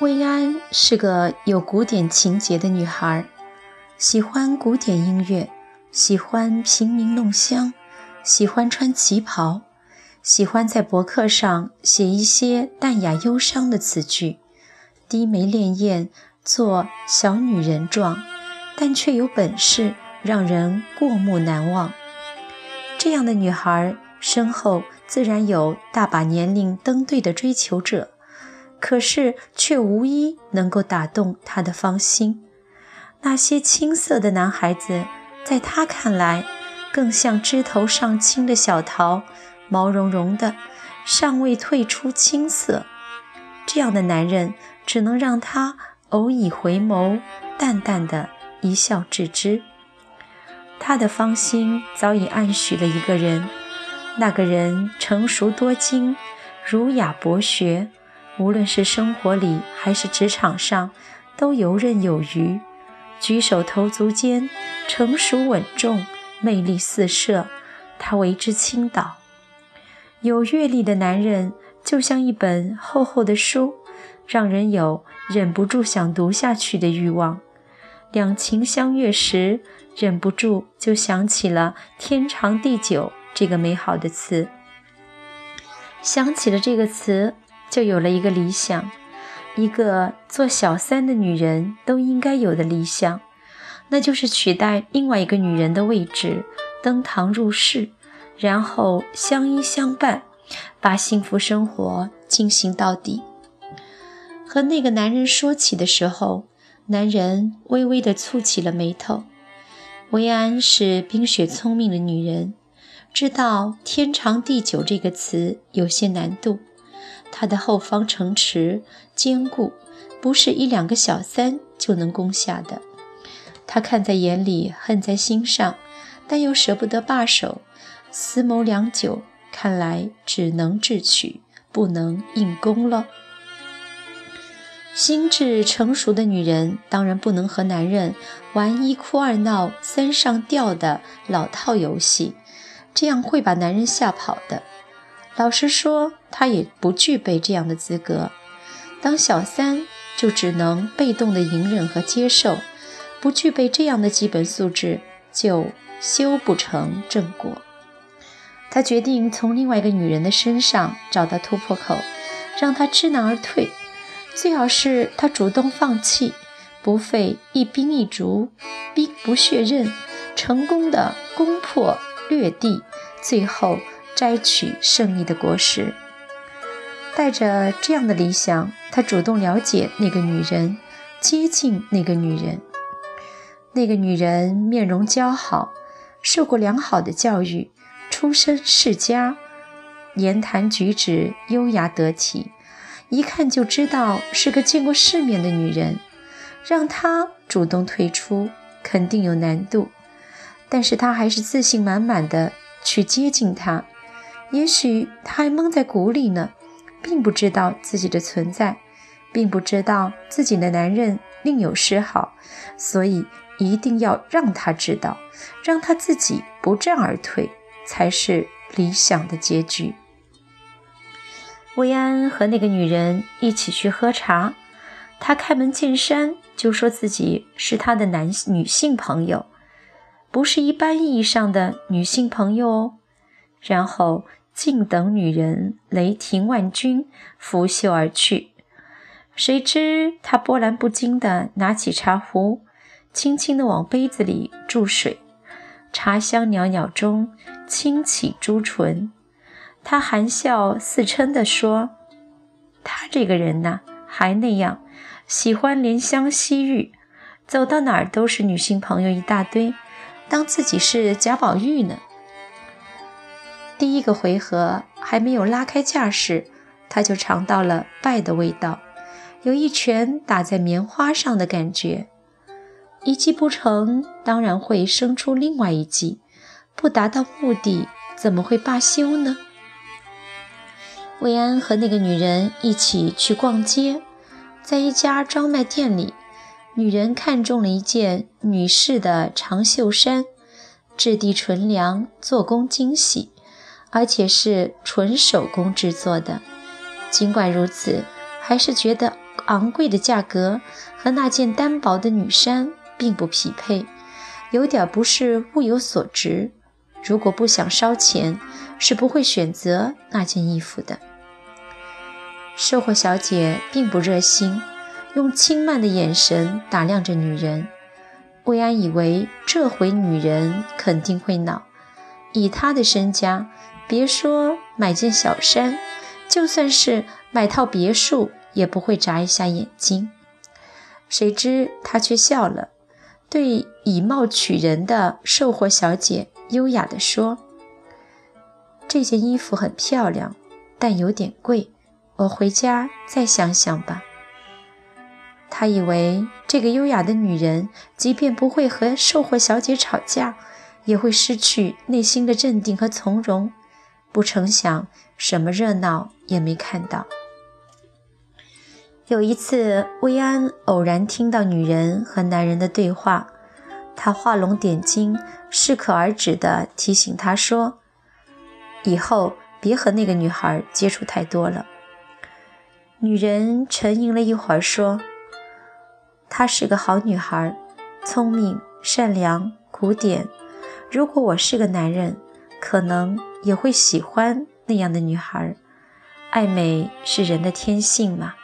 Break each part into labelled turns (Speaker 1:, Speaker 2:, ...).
Speaker 1: 薇安是个有古典情节的女孩，喜欢古典音乐，喜欢平民弄香，喜欢穿旗袍，喜欢在博客上写一些淡雅忧伤的词句，低眉潋滟，做小女人状，但却有本事，让人过目难忘。这样的女孩身后自然有大把年龄登对的追求者。可是却无一能够打动他的芳心。那些青涩的男孩子，在他看来，更像枝头上青的小桃，毛茸茸的，尚未褪出青涩。这样的男人，只能让他偶以回眸，淡淡的一笑置之。他的芳心早已暗许了一个人，那个人成熟多金，儒雅博学。无论是生活里还是职场上，都游刃有余，举手投足间成熟稳重，魅力四射，他为之倾倒。有阅历的男人就像一本厚厚的书，让人有忍不住想读下去的欲望。两情相悦时，忍不住就想起了“天长地久”这个美好的词，想起了这个词。就有了一个理想，一个做小三的女人都应该有的理想，那就是取代另外一个女人的位置，登堂入室，然后相依相伴，把幸福生活进行到底。和那个男人说起的时候，男人微微地蹙起了眉头。薇安是冰雪聪明的女人，知道“天长地久”这个词有些难度。他的后方城池坚固，不是一两个小三就能攻下的。他看在眼里，恨在心上，但又舍不得罢手。思谋良久，看来只能智取，不能硬攻了。心智成熟的女人当然不能和男人玩一哭二闹三上吊的老套游戏，这样会把男人吓跑的。老实说，他也不具备这样的资格。当小三就只能被动的隐忍和接受，不具备这样的基本素质，就修不成正果。他决定从另外一个女人的身上找到突破口，让她知难而退。最好是她主动放弃，不费一兵一卒，兵不血刃，成功的攻破掠地，最后。摘取胜利的果实。带着这样的理想，他主动了解那个女人，接近那个女人。那个女人面容姣好，受过良好的教育，出身世家，言谈举止优雅得体，一看就知道是个见过世面的女人。让她主动退出，肯定有难度，但是他还是自信满满的去接近她。也许他还蒙在鼓里呢，并不知道自己的存在，并不知道自己的男人另有嗜好，所以一定要让他知道，让他自己不战而退，才是理想的结局。薇安和那个女人一起去喝茶，他开门见山就说自己是他的男女性朋友，不是一般意义上的女性朋友哦。然后，静等女人雷霆万钧，拂袖而去。谁知他波澜不惊地拿起茶壶，轻轻地往杯子里注水，茶香袅袅中轻启朱唇。他含笑似嗔地说：“他这个人呐，还那样，喜欢怜香惜玉，走到哪儿都是女性朋友一大堆，当自己是贾宝玉呢。”第一个回合还没有拉开架势，他就尝到了败的味道，有一拳打在棉花上的感觉。一击不成，当然会生出另外一击，不达到目的，怎么会罢休呢？魏安和那个女人一起去逛街，在一家专卖店里，女人看中了一件女士的长袖衫，质地纯良，做工精细。而且是纯手工制作的，尽管如此，还是觉得昂贵的价格和那件单薄的女衫并不匹配，有点不是物有所值。如果不想烧钱，是不会选择那件衣服的。售货小姐并不热心，用轻慢的眼神打量着女人。魏安以为这回女人肯定会恼，以她的身家，别说买件小衫，就算是买套别墅，也不会眨一下眼睛。谁知她却笑了，对以貌取人的售货小姐优雅地说：“这件衣服很漂亮，但有点贵。”我回家再想想吧。他以为这个优雅的女人，即便不会和售货小姐吵架，也会失去内心的镇定和从容。不成想，什么热闹也没看到。有一次，薇安偶然听到女人和男人的对话，他画龙点睛，适可而止地提醒他说：“以后别和那个女孩接触太多了。”女人沉吟了一会儿，说：“她是个好女孩，聪明、善良、古典。如果我是个男人，可能也会喜欢那样的女孩。爱美是人的天性嘛。”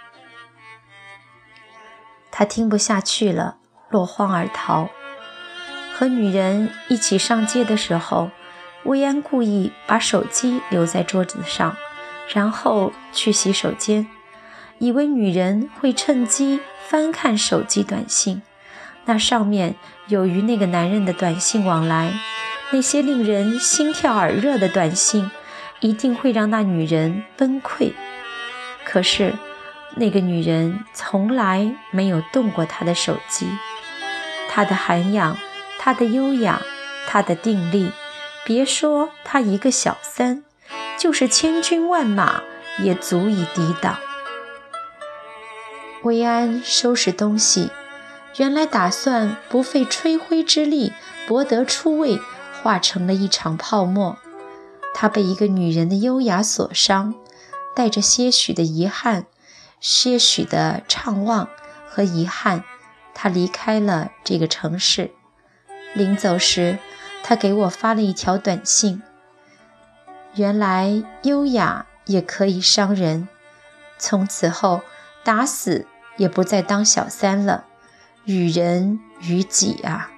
Speaker 1: 他听不下去了，落荒而逃。和女人一起上街的时候，薇安故意把手机留在桌子上，然后去洗手间。以为女人会趁机翻看手机短信，那上面有与那个男人的短信往来，那些令人心跳耳热的短信，一定会让那女人崩溃。可是，那个女人从来没有动过他的手机，她的涵养，她的优雅，她的定力，别说她一个小三，就是千军万马也足以抵挡。薇安收拾东西，原来打算不费吹灰之力博得出位，化成了一场泡沫。他被一个女人的优雅所伤，带着些许的遗憾、些许的怅望和遗憾，他离开了这个城市。临走时，他给我发了一条短信：“原来优雅也可以伤人。从此后，打死。”也不再当小三了，与人与己啊。